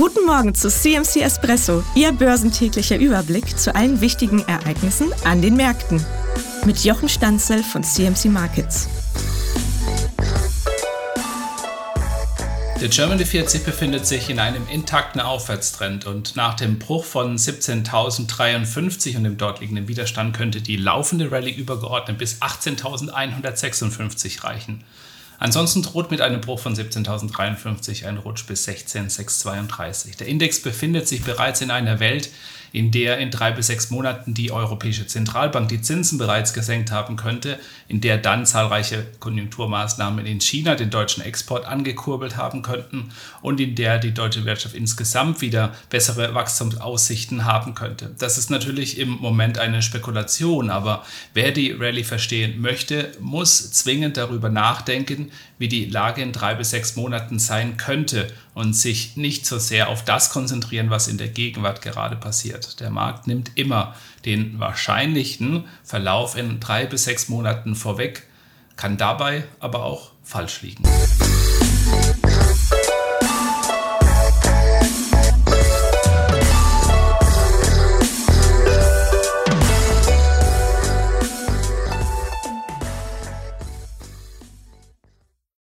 Guten Morgen zu CMC Espresso, Ihr börsentäglicher Überblick zu allen wichtigen Ereignissen an den Märkten. Mit Jochen Stanzel von CMC Markets. Der Germany 40 befindet sich in einem intakten Aufwärtstrend und nach dem Bruch von 17.053 und dem dort liegenden Widerstand könnte die laufende Rallye übergeordnet bis 18.156 reichen. Ansonsten droht mit einem Bruch von 17.053 ein Rutsch bis 16.632. Der Index befindet sich bereits in einer Welt, in der in drei bis sechs Monaten die Europäische Zentralbank die Zinsen bereits gesenkt haben könnte, in der dann zahlreiche Konjunkturmaßnahmen in China den deutschen Export angekurbelt haben könnten und in der die deutsche Wirtschaft insgesamt wieder bessere Wachstumsaussichten haben könnte. Das ist natürlich im Moment eine Spekulation, aber wer die Rallye verstehen möchte, muss zwingend darüber nachdenken, wie die Lage in drei bis sechs Monaten sein könnte und sich nicht so sehr auf das konzentrieren, was in der Gegenwart gerade passiert. Der Markt nimmt immer den wahrscheinlichen Verlauf in drei bis sechs Monaten vorweg, kann dabei aber auch falsch liegen.